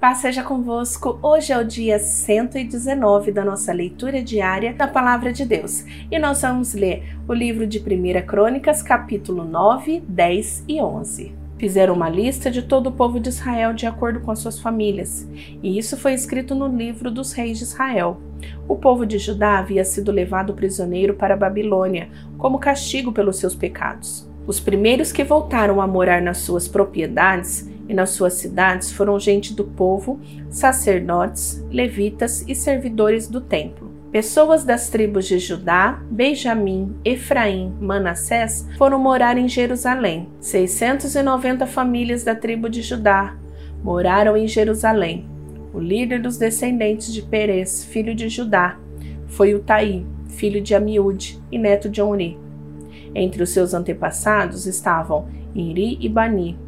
Paz seja convosco. Hoje é o dia 119 da nossa leitura diária da Palavra de Deus e nós vamos ler o livro de 1 Crônicas, capítulo 9, 10 e 11. Fizeram uma lista de todo o povo de Israel de acordo com as suas famílias, e isso foi escrito no livro dos reis de Israel. O povo de Judá havia sido levado prisioneiro para a Babilônia como castigo pelos seus pecados. Os primeiros que voltaram a morar nas suas propriedades e nas suas cidades foram gente do povo, sacerdotes, levitas e servidores do templo. Pessoas das tribos de Judá, Benjamim, Efraim, Manassés foram morar em Jerusalém. 690 famílias da tribo de Judá moraram em Jerusalém. O líder dos descendentes de Perez, filho de Judá, foi Utaí, filho de Amiúde e neto de Onri. Entre os seus antepassados estavam Iri e Bani,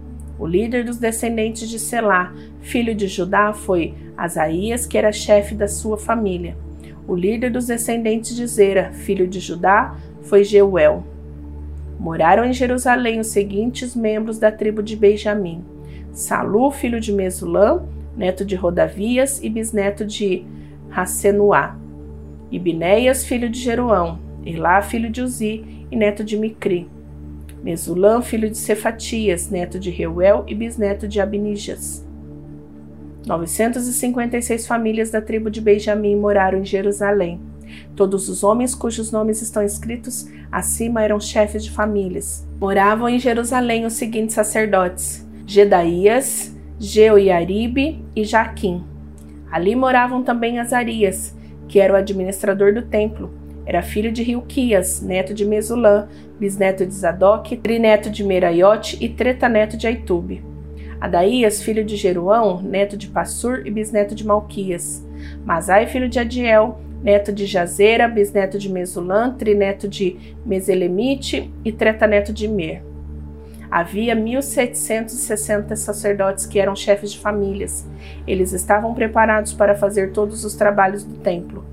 o líder dos descendentes de Selá, filho de Judá, foi Asaías, que era chefe da sua família. O líder dos descendentes de Zera, filho de Judá, foi Jeuel. Moraram em Jerusalém os seguintes membros da tribo de Benjamim: Salu, filho de Mesulã, neto de Rodavias e bisneto de Hassenuá. Ibinéias, filho de Jeruão. Elá, filho de Uzi e neto de Micri. Mesulã, filho de Cefatias, neto de Reuel e bisneto de Abinijas. 956 famílias da tribo de Benjamim moraram em Jerusalém. Todos os homens cujos nomes estão escritos acima eram chefes de famílias. Moravam em Jerusalém os seguintes sacerdotes: Gedaías, Jeoiaribe e Jaquim. Ali moravam também Azarias, que era o administrador do templo, era filho de Rilquias, neto de Mesulã, bisneto de Zadok, trineto de Meraiote e tretaneto de Aitube. Adaías, filho de Jeruão, neto de Passur e bisneto de Malquias. Masai, filho de Adiel, neto de Jazera, bisneto de Mesulã, trineto de Meselemite e tretaneto de Mer. Havia 1.760 sacerdotes que eram chefes de famílias. Eles estavam preparados para fazer todos os trabalhos do templo.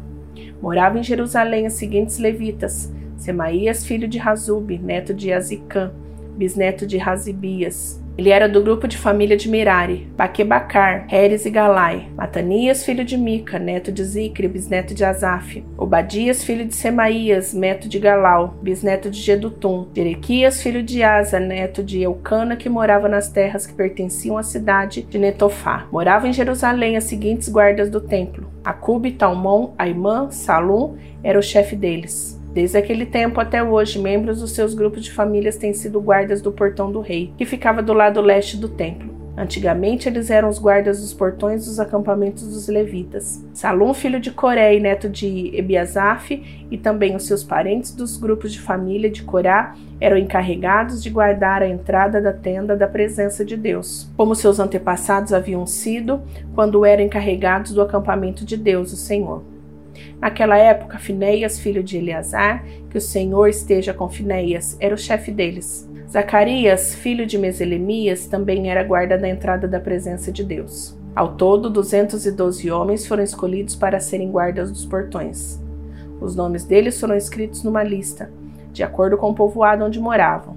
Moravam em Jerusalém os seguintes levitas: Semaías, filho de Razub, neto de Azicã, bisneto de Razibias. Ele era do grupo de família de Mirari, Baquebacar, Heres e Galai. Matanias, filho de Mica, neto de Zicre, bisneto de Asaf. Obadias, filho de Semaías, neto de Galau, bisneto de Gedutum. Jerequias, filho de Asa, neto de Eucana, que morava nas terras que pertenciam à cidade de Netofá. Morava em Jerusalém as seguintes guardas do templo. Acube, Talmon, Aimã, Salum era o chefe deles. Desde aquele tempo até hoje, membros dos seus grupos de famílias têm sido guardas do portão do rei, que ficava do lado leste do templo. Antigamente eles eram os guardas dos portões dos acampamentos dos levitas. Salum, filho de Coré e neto de Ebiasaf, e também os seus parentes dos grupos de família de Corá eram encarregados de guardar a entrada da tenda da presença de Deus, como seus antepassados haviam sido quando eram encarregados do acampamento de Deus, o Senhor. Naquela época, Finéias, filho de Eleazar, que o Senhor esteja com Finéias, era o chefe deles. Zacarias, filho de Meselemias, também era guarda da entrada da presença de Deus. Ao todo, 212 homens foram escolhidos para serem guardas dos portões. Os nomes deles foram escritos numa lista, de acordo com o povoado onde moravam.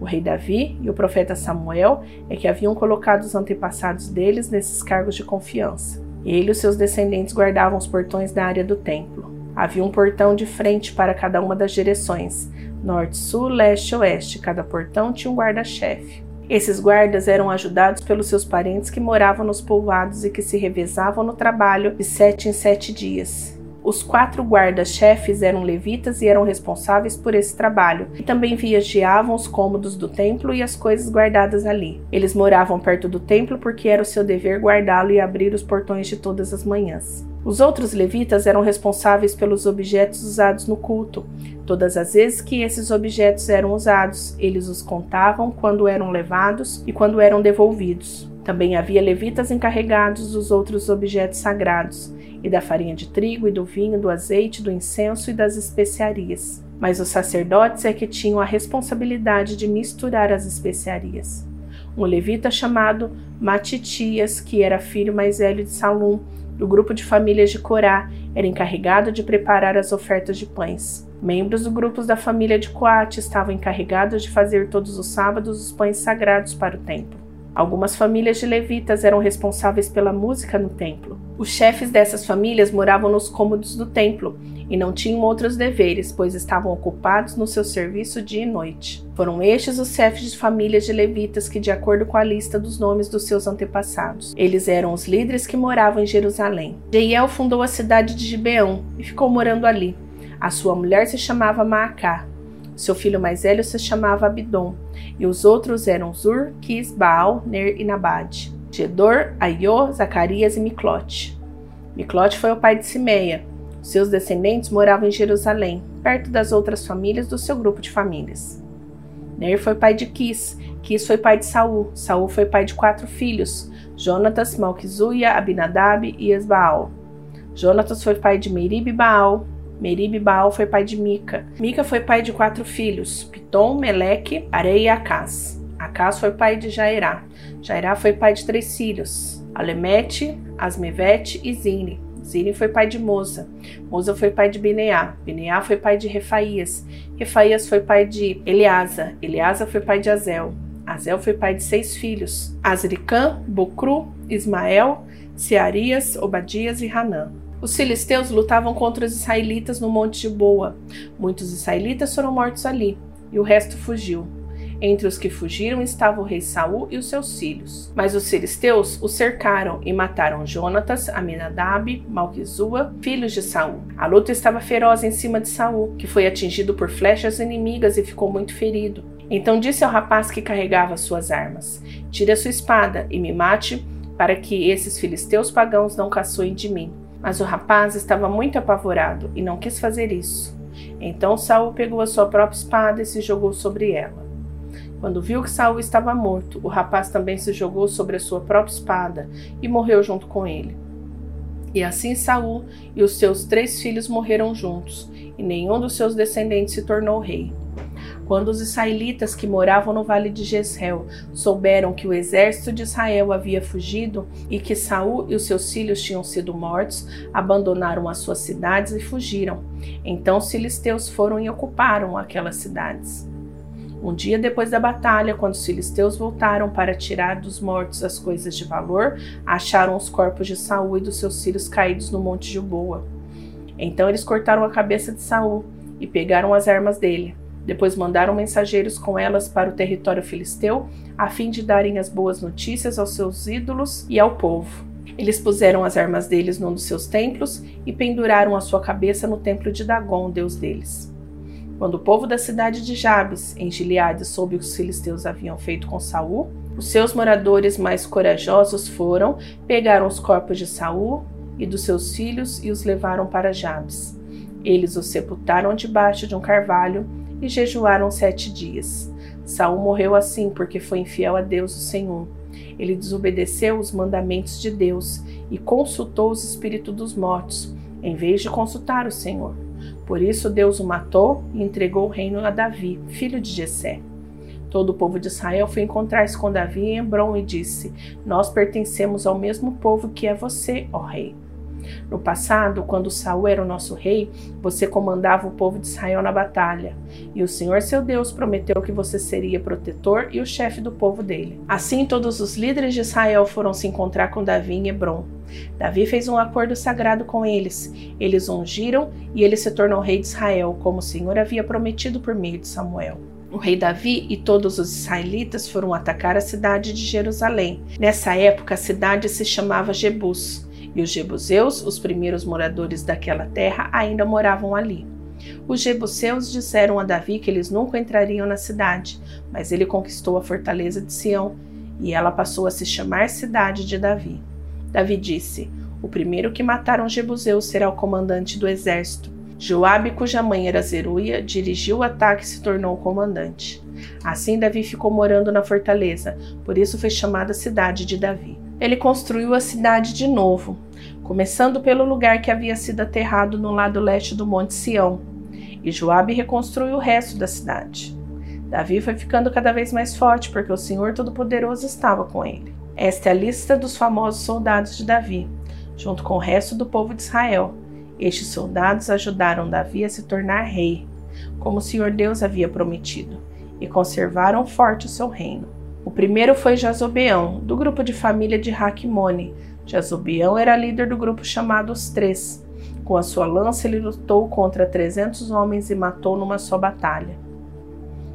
O rei Davi e o profeta Samuel é que haviam colocado os antepassados deles nesses cargos de confiança. Ele e seus descendentes guardavam os portões da área do templo. Havia um portão de frente para cada uma das direções: norte, sul, leste e oeste. Cada portão tinha um guarda-chefe. Esses guardas eram ajudados pelos seus parentes que moravam nos povoados e que se revezavam no trabalho de sete em sete dias. Os quatro guardas-chefes eram levitas e eram responsáveis por esse trabalho, e também vigiavam os cômodos do templo e as coisas guardadas ali. Eles moravam perto do templo porque era o seu dever guardá-lo e abrir os portões de todas as manhãs. Os outros levitas eram responsáveis pelos objetos usados no culto. Todas as vezes que esses objetos eram usados, eles os contavam quando eram levados e quando eram devolvidos. Também havia levitas encarregados dos outros objetos sagrados, e da farinha de trigo, e do vinho, do azeite, do incenso e das especiarias. Mas os sacerdotes é que tinham a responsabilidade de misturar as especiarias. Um levita chamado Matitias, que era filho mais velho de Salum, do grupo de famílias de Corá, era encarregado de preparar as ofertas de pães. Membros do grupo da família de Coate estavam encarregados de fazer todos os sábados os pães sagrados para o templo. Algumas famílias de levitas eram responsáveis pela música no templo. Os chefes dessas famílias moravam nos cômodos do templo e não tinham outros deveres, pois estavam ocupados no seu serviço dia e noite. Foram estes os chefes de famílias de levitas que, de acordo com a lista dos nomes dos seus antepassados, eles eram os líderes que moravam em Jerusalém. Jeiel fundou a cidade de Gibeão e ficou morando ali. A sua mulher se chamava Maacá. Seu filho mais velho se chamava Abidom, e os outros eram Zur, Quis, Baal, Ner e Nabade. Gedor, Aiô, Zacarias e Miclote. Miclote foi o pai de Simeia. Seus descendentes moravam em Jerusalém, perto das outras famílias do seu grupo de famílias. Ner foi pai de Quis, Quis foi pai de Saul, Saul foi pai de quatro filhos, Jonatas, Malquizuia, Abinadab e Esbaal. Jonatas foi pai de Merib e Baal, Merib Baal foi pai de Mica. Mica foi pai de quatro filhos: Pitom, Meleque, Arei e Acás. Acás foi pai de Jairá. Jairá foi pai de três filhos: Alemete, Asmevete e Zine. Zine foi pai de Moza. Moza foi pai de Bineá. Bineá foi pai de Refaías. Refaías foi pai de Eleasa. Eleasa foi pai de Azel. Azel foi pai de seis filhos: Azricã, Bocru, Ismael, Searias, Obadias e Hanã. Os filisteus lutavam contra os israelitas no Monte de Boa. Muitos israelitas foram mortos ali, e o resto fugiu. Entre os que fugiram estava o rei Saul e os seus filhos. Mas os filisteus o cercaram e mataram Jonatas, Aminadab, Malquizua, filhos de Saul. A luta estava feroz em cima de Saul, que foi atingido por flechas inimigas e ficou muito ferido. Então disse ao rapaz que carregava suas armas: Tire a sua espada e me mate, para que esses filisteus pagãos não caçoem de mim. Mas o rapaz estava muito apavorado e não quis fazer isso. Então Saul pegou a sua própria espada e se jogou sobre ela. Quando viu que Saul estava morto, o rapaz também se jogou sobre a sua própria espada e morreu junto com ele. E assim Saul e os seus três filhos morreram juntos, e nenhum dos seus descendentes se tornou rei. Quando os israelitas que moravam no vale de Jezreel souberam que o exército de Israel havia fugido e que Saul e os seus filhos tinham sido mortos, abandonaram as suas cidades e fugiram. Então os filisteus foram e ocuparam aquelas cidades. Um dia depois da batalha, quando os filisteus voltaram para tirar dos mortos as coisas de valor, acharam os corpos de Saul e dos seus filhos caídos no monte de Boa. Então eles cortaram a cabeça de Saul e pegaram as armas dele. Depois mandaram mensageiros com elas para o território filisteu, a fim de darem as boas notícias aos seus ídolos e ao povo. Eles puseram as armas deles num dos seus templos e penduraram a sua cabeça no templo de Dagon, deus deles. Quando o povo da cidade de Jabes, em Gileade, soube o que os filisteus haviam feito com Saul, os seus moradores mais corajosos foram, pegaram os corpos de Saul e dos seus filhos e os levaram para Jabes. Eles os sepultaram debaixo de um carvalho e jejuaram sete dias. Saul morreu assim porque foi infiel a Deus o Senhor. Ele desobedeceu os mandamentos de Deus e consultou os espíritos dos mortos, em vez de consultar o Senhor. Por isso Deus o matou e entregou o reino a Davi, filho de Jessé. Todo o povo de Israel foi encontrar-se com Davi em Hebron e disse: Nós pertencemos ao mesmo povo que é você, ó rei. No passado, quando Saul era o nosso rei, você comandava o povo de Israel na batalha, e o Senhor seu Deus prometeu que você seria protetor e o chefe do povo dele. Assim, todos os líderes de Israel foram se encontrar com Davi em Hebron. Davi fez um acordo sagrado com eles. Eles ungiram e ele se tornou rei de Israel, como o Senhor havia prometido por meio de Samuel. O rei Davi e todos os israelitas foram atacar a cidade de Jerusalém. Nessa época, a cidade se chamava Jebus. E os jebuseus, os primeiros moradores daquela terra, ainda moravam ali. Os jebuseus disseram a Davi que eles nunca entrariam na cidade, mas ele conquistou a fortaleza de Sião, e ela passou a se chamar cidade de Davi. Davi disse: O primeiro que matar um jebuseu será o comandante do exército. Joabe, cuja mãe era Zeruia, dirigiu o ataque e se tornou comandante. Assim Davi ficou morando na fortaleza, por isso foi chamada cidade de Davi ele construiu a cidade de novo, começando pelo lugar que havia sido aterrado no lado leste do Monte Sião, e Joabe reconstruiu o resto da cidade. Davi foi ficando cada vez mais forte porque o Senhor Todo-Poderoso estava com ele. Esta é a lista dos famosos soldados de Davi, junto com o resto do povo de Israel. Estes soldados ajudaram Davi a se tornar rei, como o Senhor Deus havia prometido, e conservaram forte o seu reino. O primeiro foi Jazobeão, do grupo de família de Raquimone. Jazobeão era líder do grupo chamado Os Três. Com a sua lança, ele lutou contra 300 homens e matou numa só batalha.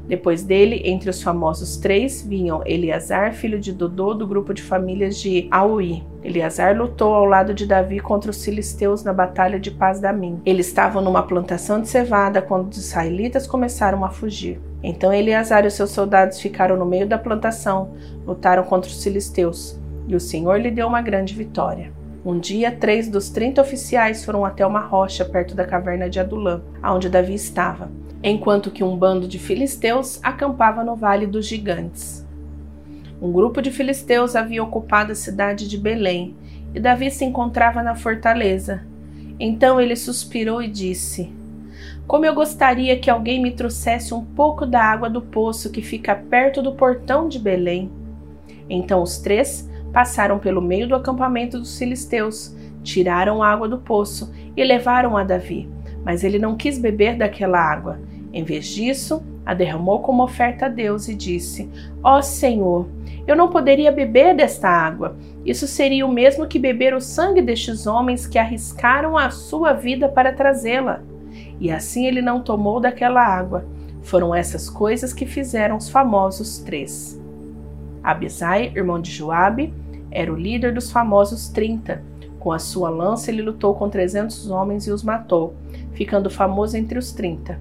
Depois dele, entre os famosos três, vinham Eleazar, filho de Dodô, do grupo de famílias de Aui. Eleazar lutou ao lado de Davi contra os filisteus na batalha de Paz Damim. Eles estavam numa plantação de cevada quando os israelitas começaram a fugir. Então Eleazar e seus soldados ficaram no meio da plantação, lutaram contra os filisteus, e o Senhor lhe deu uma grande vitória. Um dia, três dos trinta oficiais foram até uma rocha perto da caverna de Adulã, onde Davi estava enquanto que um bando de filisteus acampava no Vale dos Gigantes. Um grupo de filisteus havia ocupado a cidade de Belém e Davi se encontrava na fortaleza. Então ele suspirou e disse: Como eu gostaria que alguém me trouxesse um pouco da água do poço que fica perto do portão de Belém. Então os três passaram pelo meio do acampamento dos filisteus, tiraram a água do poço e levaram a Davi. Mas ele não quis beber daquela água em vez disso, a derramou como oferta a Deus e disse: Ó oh, Senhor, eu não poderia beber desta água. Isso seria o mesmo que beber o sangue destes homens que arriscaram a sua vida para trazê-la. E assim ele não tomou daquela água. Foram essas coisas que fizeram os famosos três. Abisai, irmão de Joabe, era o líder dos famosos trinta. Com a sua lança ele lutou com trezentos homens e os matou, ficando famoso entre os trinta.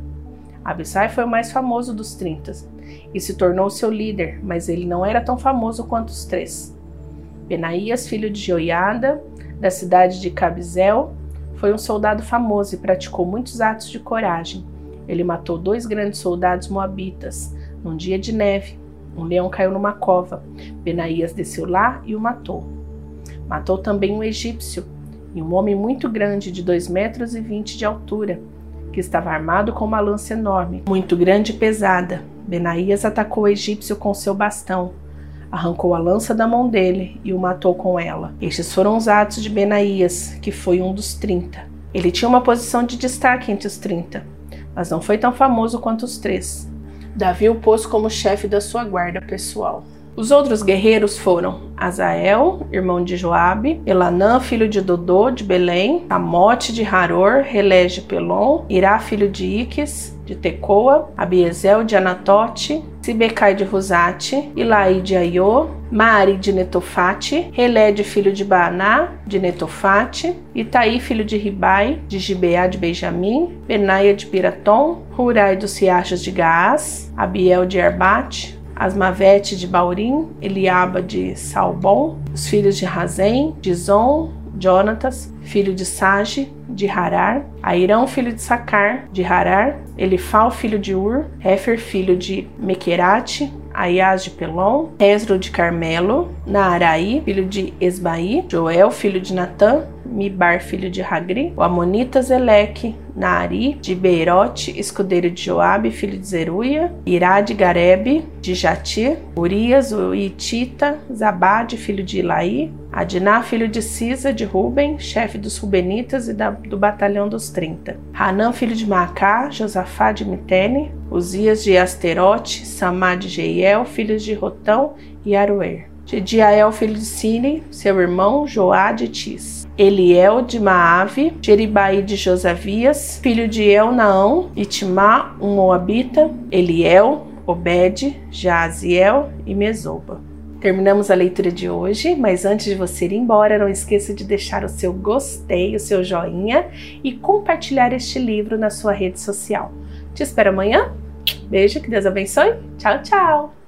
Abissai foi o mais famoso dos trinta e se tornou seu líder, mas ele não era tão famoso quanto os três. Benaías, filho de Joiada, da cidade de Cabizel, foi um soldado famoso e praticou muitos atos de coragem. Ele matou dois grandes soldados moabitas num dia de neve. Um leão caiu numa cova. Benaías desceu lá e o matou. Matou também um egípcio e um homem muito grande, de dois metros e vinte de altura que estava armado com uma lança enorme, muito grande e pesada. Benaías atacou o egípcio com seu bastão, arrancou a lança da mão dele e o matou com ela. Estes foram os atos de Benaías, que foi um dos trinta. Ele tinha uma posição de destaque entre os trinta, mas não foi tão famoso quanto os três. Davi o pôs como chefe da sua guarda pessoal. Os outros guerreiros foram Azael, irmão de Joabe, Elanã, filho de Dodô, de Belém, Amote de Haror, Relé de Pelon, Irá, filho de Iques, de Tecoa, Abiezel de Anatote, Sibecai de Rosate, Ilaí de Aiô, Mari de Netofate, Relé de filho de Baaná, de Netofate, Itaí filho de Ribai, de Gibeá de Benjamim, Benaia de Piratom, Hurai dos riachos de Gaás, Abiel de Arbate, Asmavete de Baurim, Eliaba de Salbom, os filhos de Razem, de Zon, Jonatas, filho de Sage, de Harar, Airão, filho de Sacar, de Harar, Elifal, filho de Ur, Hefer, filho de Mequerate, Aias de Pelon, Esro de Carmelo, Naaraí, filho de Esbaí, Joel, filho de Natã, Mibar, filho de Hagri, o Amonita Zeleque, Naari, de Beirote, escudeiro de Joabe, filho de Zeruia, Irá de Garebe, de Jati, Urias, o Itita, Zabade, filho de Ilaí, Adiná, filho de Cisa, de Ruben, chefe dos Rubenitas e da, do batalhão dos Trinta, Hanã, filho de Macá, Josafá de Mitene, Uzias de Asterote, Samá de Jeiel, filhos de Rotão e Aruer. Filho de Sine, seu irmão, Joá de Tis. Eliel de Maave, Jeribai de Josavias, filho de Elnaão, Itimá, um moabita, Eliel, Obed, Jaziel e Mesoba. Terminamos a leitura de hoje, mas antes de você ir embora, não esqueça de deixar o seu gostei, o seu joinha e compartilhar este livro na sua rede social. Te espero amanhã. Beijo, que Deus abençoe. Tchau, tchau!